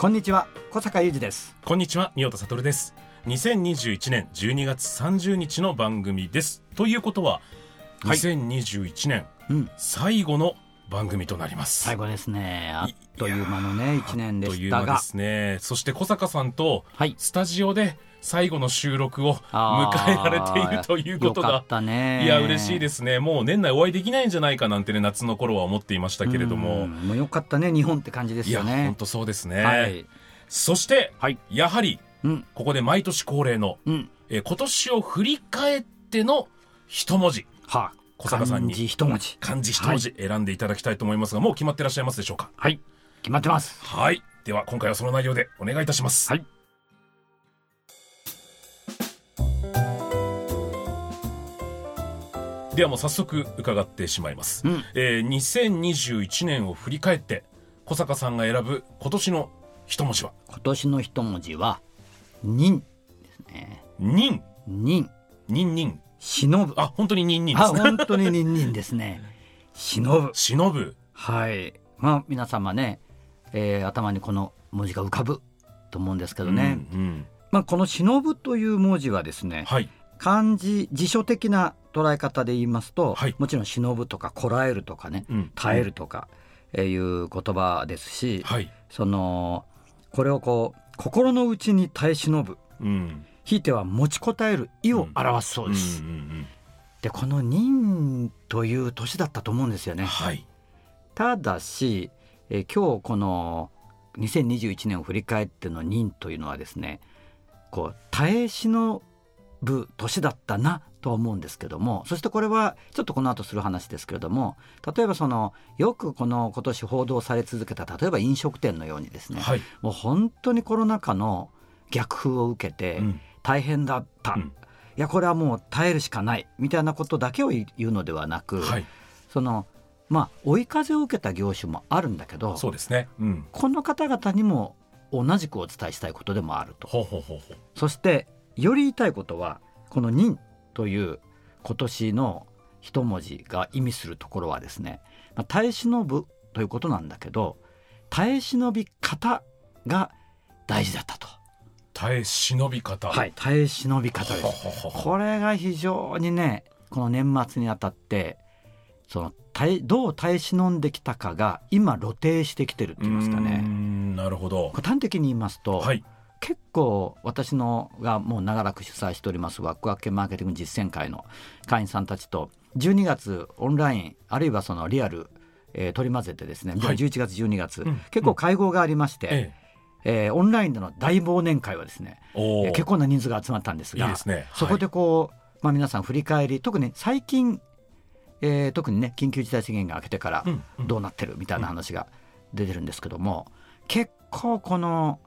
こんにちは小坂雄二ですこんにちは、宮田悟です。2021年12月30日の番組です。ということは、はい2021年うん最後の番組となります。最後ですね。あっという間のね一年でといしたが。う間ですね。そして小坂さんとはい。スタジオで最後の収録を迎えられているということがよかっ。たね。いや嬉しいですね。もう年内お会いできないんじゃないかなんてね夏の頃は思っていましたけれどうもんもうよかったね日本って感じですいやよね本当そうですね、はい。そして、はい。やはりうん。ここで毎年恒例のうん。えー今年を振り返っての一文字。は小坂さんに漢字一文字。漢字一文字選んでいただきたいと思いますが、もう決まってらっしゃいますでしょうか？はい。決まってます。はい。では今回はその内容でお願いいたします、はい。ではもう早速伺ってしまいます、うん。えー2021年を振り返って小坂さんが選ぶ今年の一文字は？今年の一文字は忍ですね。忍。忍。忍忍忍ぶ。あ本当に忍忍あですね。本当に忍忍ですね。忍ぶ。忍ぶ。はい。まあ皆様ね、えー頭にこの文字が浮かぶと思うんですけどね、うんうん。まあこの忍ぶという文字はですねはい。漢字辞書的な捉え方で言いますと、はい。もちろん忍ぶとかこらえるとかねうん。耐えるとかえーいう言葉ですし、はい。そのこれをこう心の内に耐え忍ぶ。うんひいては持ちこたえる意を表すそうです。でこの忍という年だったと思うんですよね。はい。ただし、えー今日この2021年を振り返っての忍というのはですねこう耐え忍ぶ年だったなとは思うんですけどもそしてこれはちょっとこの後する話ですけれども例えばそのよくこの今年報道され続けた例えば飲食店のようにですね、はい。もう本当にコロナ禍の逆風を受けてうん大変だった、うん。いやこれはもう耐えるしかないみたいなことだけを言うのではなく、はい。そのまあ追い風を受けた業種もあるんだけどそうですね。うん。この方々にも同じくお伝えしたいことでもあると。ほうほうほうほう。そしてより言いたいことはこの「忍」という今年の一文字が意味するところはですね、まあ、耐え忍ぶということなんだけど耐え忍び方が大事だったと。耐え忍び方。はい、耐え忍び方です。これが非常にねこの年末にあたってそのどう耐え忍んできたかが今露呈してきてるって言いますかね。んなるほど。端的に言いますと、はい。結構私のがもう長らく主催しておりますワクワクマーケティング実践会の会員さんたちと12月オンラインあるいはそのリアル、えー取り混ぜてですね、はい。11月12月、うん。結構会合がありまして、ええーオンラインでの大忘年会はですねえおー。えー結構な人数が集まったんですがいいですね。そこでこう、まあ、皆さん振り返り特に最近、えー特にね緊急事態宣言が明けてからうんうん。どうなってるみたいな話が出てるんですけども、結構この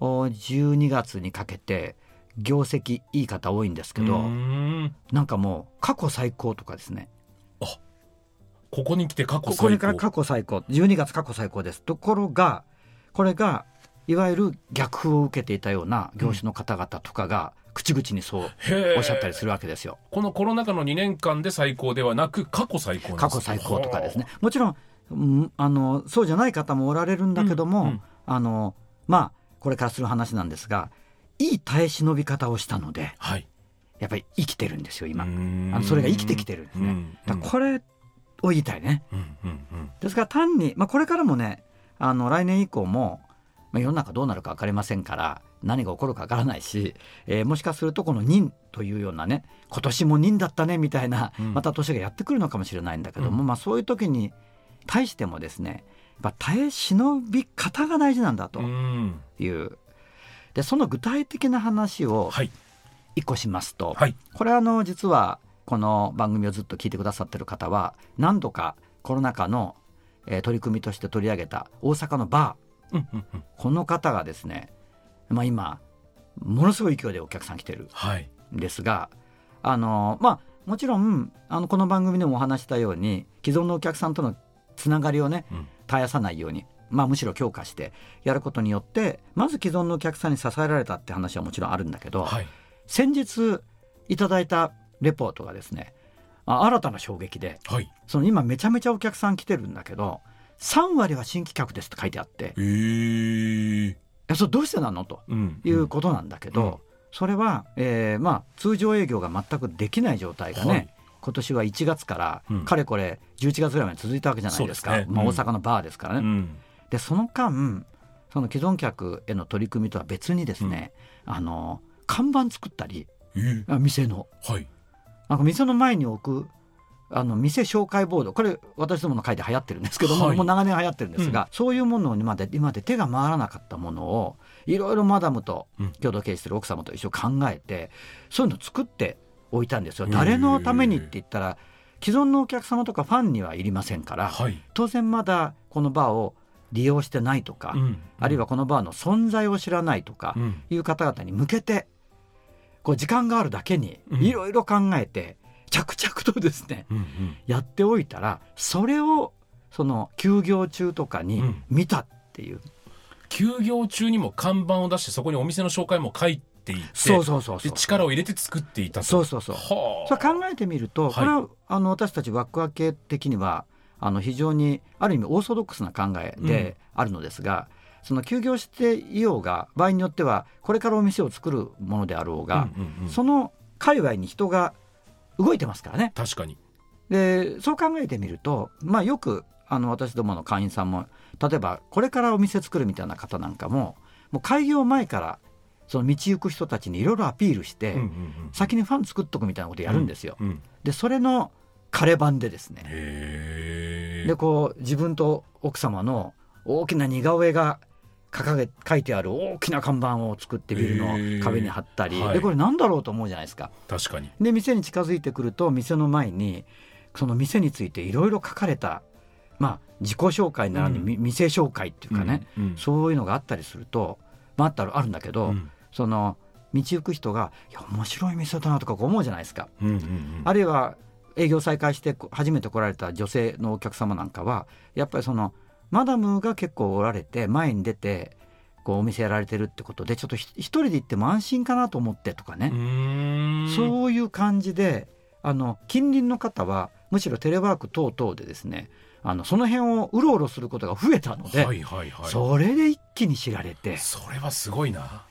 お12月にかけて業績いい方多いんですけど、ん。なんかもう過去最高とかですね。ここに来て過去ここ最高。にから過去最高。12月過去最高です。ところがこれがいわゆる逆風を受けていたような業種の方々とかが口々にそうおっしゃったりするわけですよ。このコロナ禍の2年間で最高ではなく過去最高過去最高とかですね。もちろんうんあのそうじゃない方もおられるんだけども、うんうん。あのまあこれからする話なんですがいい耐え忍び方をしたのではい。やっぱり生きてるんですよ今。あのそれが生きてきてるんですね、うん。だからこれを言いたいね。うんうんうん。ですから単に、まあ、これからもねあの来年以降も、まあ、世の中どうなるか分かりませんから何が起こるか分からないし、えーもしかするとこの忍というようなね今年も忍だったねみたいな、うん。また年がやってくるのかもしれないんだけども、まあ、そういう時に対してもですねやっぱ耐え忍び方が大事なんだと。うん。いう、でその具体的な話をはい。一個しますと、はい。これあの実はこの番組をずっと聞いてくださってる方は何度かコロナ禍の、えー取り組みとして取り上げた大阪のバーうんうんうん。この方がですね、まあ、今ものすごい勢いでお客さん来てるはい。んですがあのまあもちろんあのこの番組でもお話したように既存のお客さんとのつながりをねうん。絶やさないように、まあ、むしろ強化してやることによってまず既存のお客さんに支えられたって話はもちろんあるんだけど、はい。先日いただいたレポートがですねあ新たな衝撃ではい。その今めちゃめちゃお客さん来てるんだけど3割は新規客ですって書いてあって。えー、いやそれどうしてなの？と。うんいうことなんだけど、うん。それは、えーまあ、通常営業が全くできない状態がね、はい。今年は1月から、うん。かれこれ11月ぐらいまで続いたわけじゃないですか。ねまあ、うん。大阪のバーですからね。うん。でその間その既存客への取り組みとは別にですね、あの看板作ったりえー、あ店の。はい。なんか店の前に置くあの店紹介ボード。これ私どもの会で流行ってるんですけども、はい。もう長年流行ってるんですが、そういうものにまで今まで手が回らなかったものをいろいろマダムとうん。共同経営してる奥様と一緒に考えてそういうのを作っておいたんですよ。誰のためにって言ったら既存のお客様とかファンにはいりませんから、はい。当然まだこのバーを利用してないとか、うん。あるいはこのバーの存在を知らないとかうん。いう方々に向けてこう時間があるだけにうん。いろいろ考えて着々とですねうんうん。やっておいたらそれをその休業中とかにうん。見たっていう、休業中にも看板を出してそこにお店の紹介も書いていてそうそうそうそう。で力を入れて作っていたと。そうそうそう。はあ。それ考えてみると、はい。これはあの私たち枠分け的にはあの非常にある意味オーソドックスな考えであるのですが、その休業していようが場合によってはこれからお店を作るものであろうが、うんうんうん。その界隈に人が動いてますからね。確かに。でそう考えてみると、まあ、よくあの私どもの会員さんも例えばこれからお店作るみたいな方なんかももう開業前からその道行く人たちにいろいろアピールして、うんうんうん先にファン作っとくみたいなことやるんですよ。うんでそれの枯れ版でですね。でこう自分と奥様の大きな似顔絵が掲げ書いてある大きな看板を作ってビルの壁に貼ったり、でこれなんだろうと思うじゃないですか。確かに。で店に近づいてくると店の前にその店についていろいろ書かれた、まあ、自己紹介ならぬ、うん。み店紹介っていうかね、うんうん。そういうのがあったりすると、まあ、あったらあるんだけど、うん。その道行く人が「いや面白い店だな」とかこう思うじゃないですか。うんうんうん。あるいは営業再開してこ初めて来られた女性のお客様なんかはやっぱりそのマダムが結構おられて前に出てこうお店やられてるってことでちょっとひ一人で行っても安心かなと思ってとかね、そういう感じであの近隣の方はむしろテレワーク等々でですねあのその辺をうろうろすることが増えたので、はいはいはい。それで一気に知られて。それはすごいな。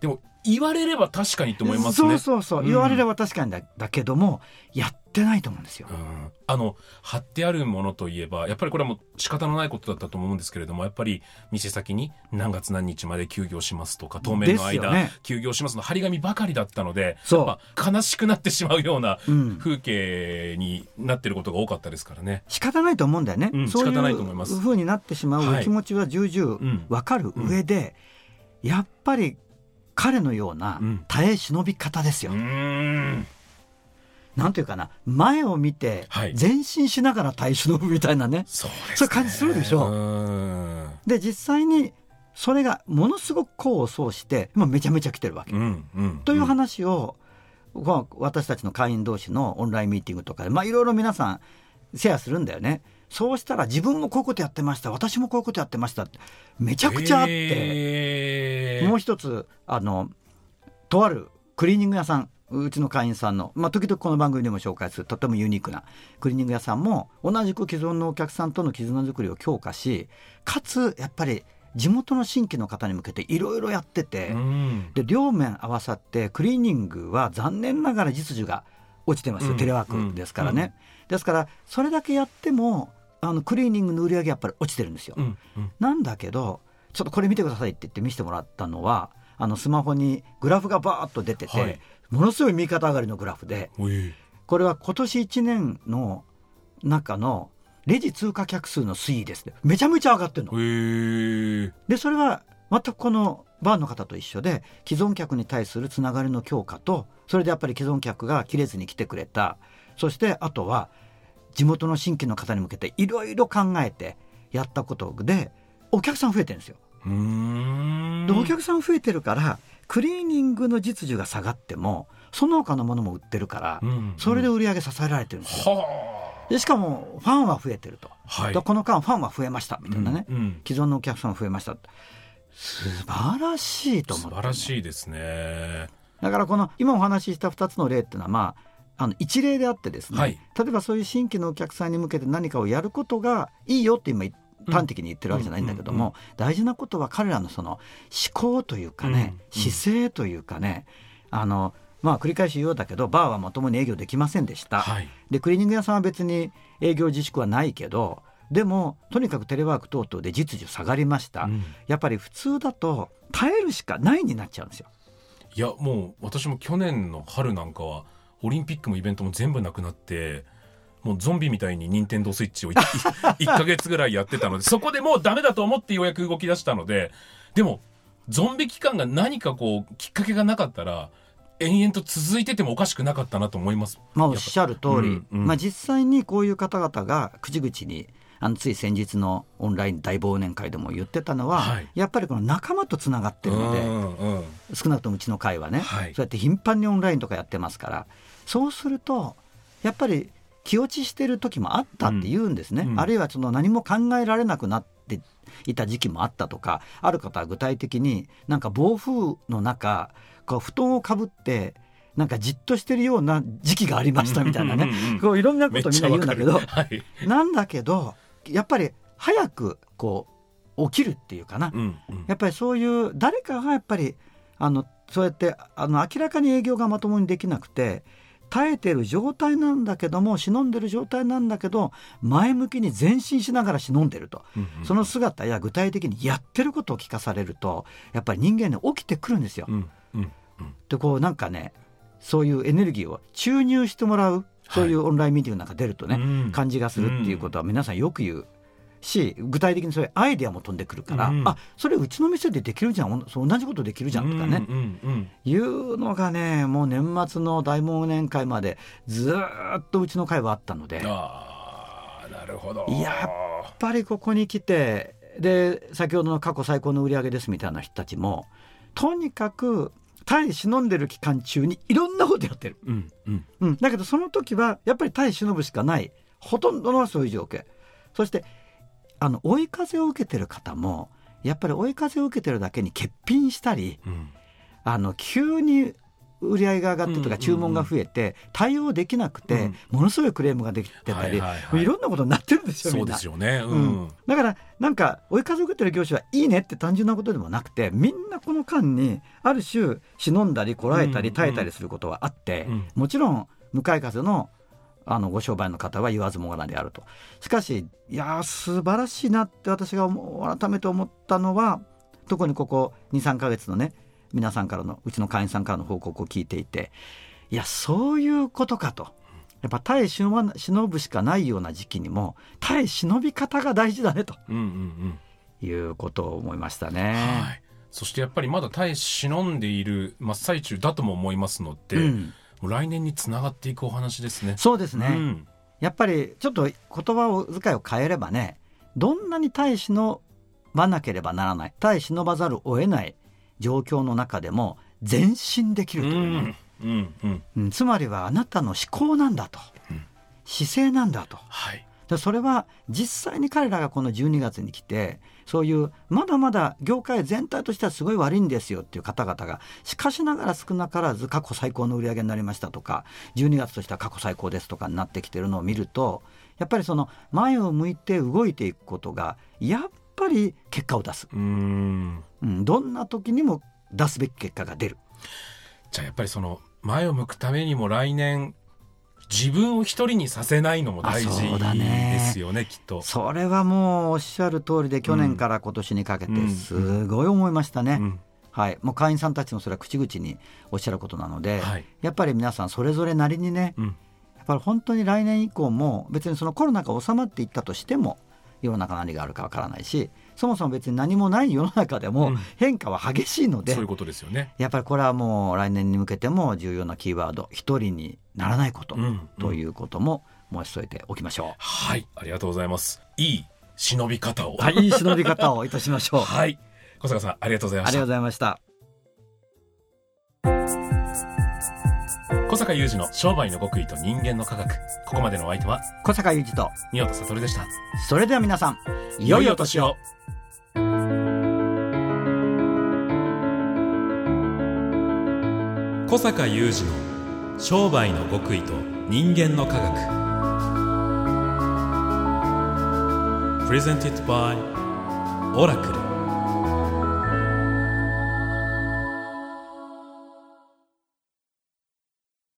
でも言われれば確かにと思いますね。そうそうそう、うん。言われれば確かにだだけどもやってないと思うんですよ。うんあの貼ってあるものといえばやっぱりこれはもう仕方のないことだったと思うんですけれどもやっぱり店先に何月何日まで休業しますとか当面の間、よね。休業しますの張り紙ばかりだったのでそう。や悲しくなってしまうようなうん。風景になってることが多かったですからね。仕方ないと思うんだよね、うんそうい仕方ないと思います。うふうになってしまうお気持ちは重々うん。わかる上で、やっぱり彼のようなうん。耐え忍び方ですよ、うーん。なんていうかな前を見てはい。前進しながら耐え忍ぶみたいなね、そうですね。そういう感じするでしょ。うん。で実際にそれがものすごく功を奏して今めちゃめちゃ来てるわけ、うんうんという話を、こう私たちの会員同士のオンラインミーティングとかでまあいろいろ皆さんシェアするんだよね。そうしたら自分もこういうことやってました。私もこういうことやってました。ってめちゃくちゃあって、へーもう一つあのとあるクリーニング屋さんうちの会員さんの、まあ、時々この番組でも紹介するとてもユニークなクリーニング屋さんも同じく既存のお客さんとの絆作りを強化しかつやっぱり地元の新規の方に向けていろいろやってて、うん。で両面合わさってクリーニングは残念ながら実需が落ちてますよ、うん。テレワークですからね、ですからそれだけやってもあのクリーニングの売り上げやっぱり落ちてるんですよ、うん。うん。なんだけどちょっとこれ見てくださいって言って見せてもらったのはあのスマホにグラフがバーッと出てて、はい。ものすごい右肩上がりのグラフでこれは今年1年の中のレジ通過客数の推移ですね。めちゃめちゃ上がってるの。でそれは全くこのバーの方と一緒で既存客に対するつながりの強化とそれでやっぱり既存客が切れずに来てくれた。そしてあとは地元の新規の方に向けていろいろ考えてやったことでお客さん増えてるんですよ。うーん。でお客さん増えてるからクリーニングの実需が下がってもその他のものも売ってるから、うん。それで売り上げ支えられてるんですよ。はでしかもファンは増えてると、あはい。でこの間ファンは増えましたみたいなね、うん。うん。既存のお客さんが増えました。素晴らしいと思って素晴らしいですね。だからこの今お話しした2つの例っていうのはまああの一例であってですね、はい。例えばそういう新規のお客さんに向けて何かをやることがいいよって今端的に言ってるわけじゃないんだけども、大事なことは彼らのその思考というかね、姿勢というかねあのまあ繰り返し言うようだけどバーはまともに営業できませんでした、はい。でクリーニング屋さんは別に営業自粛はないけどでもとにかくテレワーク等々で実需下がりました、うん。やっぱり普通だと耐えるしかないになっちゃうんですよ。いやもう私も去年の春なんかはオリンピックもイベントも全部なくなってもうゾンビみたいに任天堂スイッチを 1, ヶ月ぐらいやってたのでそこでもうダメだと思ってようやく動き出したのででもゾンビ期間が何かこうきっかけがなかったら延々と続いててもおかしくなかったなと思います。まあ、おっしゃる通り、うんうん。まあ、実際にこういう方々が口々にあのつい先日のオンライン大忘年会でも言ってたのは、はい。やっぱりこの仲間とつながってるので、うんうん。少なくともうちの会はね、はい。そうやって頻繁にオンラインとかやってますからそうするとやっぱり気落ちしてる時もあったって言うんですね、うん。うん。あるいはその何も考えられなくなっていた時期もあったとかある方は具体的になんか暴風の中こう布団をかぶってなんかじっとしてるような時期がありましたみたいなね。うんうんうんこういろんなことみんな言うんだけどはい。なんだけどやっぱり早くこう起きるっていうかな、うんうん。やっぱりそういう誰かがやっぱりあのそうやってあの明らかに営業がまともにできなくて耐えてる状態なんだけども忍んでる状態なんだけど前向きに前進しながら忍んでると、うんうん。その姿や具体的にやってることを聞かされるとやっぱり人間ね起きてくるんですよ。うんうんでこうなんかねそういうエネルギーを注入してもらうそういうオンラインミーティングなんか出るとね、うん。感じがするっていうことは皆さんよく言うし具体的にそういうアイデアも飛んでくるから、うんあそれうちの店でできるじゃん。おそう同じことできるじゃんとかね、うんうんうんいうのがねもう年末の大忘年会までずーっとうちの会はあったので。やっああなるほど。いやぱりここに来てで先ほどの過去最高の売り上げですみたいな人たちもとにかく耐え忍んでる期間中にいろんなことやってる。うんうん。うん、だけどその時はやっぱり耐え忍ぶしかない。ほとんどのはそういう状況そしてあの追い風を受けてる方もやっぱり追い風を受けてるだけに欠品したりうん。あの急に売り上げが上がってとか注文が増えて対応できなくてものすごいクレームができてたり、はいろんなことになってるんですよみそうですよね。ううん。ん。だからなんか追い風を受けてる業種はいいねって単純なことでもなくてみんなこの間にある種忍んだりこらえたりうん。耐えたりすることはあって、うん。もちろん向かい風のあのご商売の方は言わずもがなであるとしかしいやー素晴らしいなって私が改めて思ったのは特にここ23か月のね皆さんからのうちの会員さんからの報告を聞いていていやそういうことかと。やっぱ耐え忍ぶしかないような時期にも耐え忍び方が大事だねとうんうんいうことを思いましたうん。ね。はい。そしてやっぱりまだ耐え忍んでいる真っ最中だとも思いますので、うん来年につながっていくお話ですね。そうですね、うん。やっぱりちょっと言葉を遣いを変えればねどんなに耐え忍ばなければならない耐え忍ばざるを得ない状況の中でも前進できるうといううんうん。うん。つまりはあなたの思考なんだと、うん。姿勢なんだと。はい。でそれは実際に彼らがこの12月に来てそういうまだまだ業界全体としてはすごい悪いんですよっていう方々がしかしながら少なからず過去最高の売り上げになりましたとか12月としては過去最高ですとかになってきてるのを見るとやっぱりその前を向いて動いていくことがやっぱり結果を出す、うん、どんな時にも出すべき結果が出る。じゃあやっぱりその前を向くためにも来年自分を一人にさせないのも大事ねですよねきっと。それはもうおっしゃる通りで去年から今年にかけてすごい思いましたね。うん。はい、もう会員さんたちもそれは口々におっしゃることなので、はい。やっぱり皆さんそれぞれなりにね、うん。やっぱり本当に来年以降も別にそのコロナが収まっていったとしても世の中何があるかわからないしそもそも別に何もない世の中でもうん変化は激しいので、そういうことですよね。やっぱりこれはもう来年に向けても重要なキーワード一人にならないこと、うんということも申し添えておきましょはい、ありがとうございます。いい忍び方を。う。はい、いい忍び方をいたしましょう。はい。小坂さん、ありがとうございましたありがとうご。ざいました。小坂雄二の商売の極意と人間の科学。ここまでのお相手は、小坂雄二と、宮田悟でした。それでは皆さん、良いお年を。小坂雄二の商売の極意と人間の科学 Presented by オラクル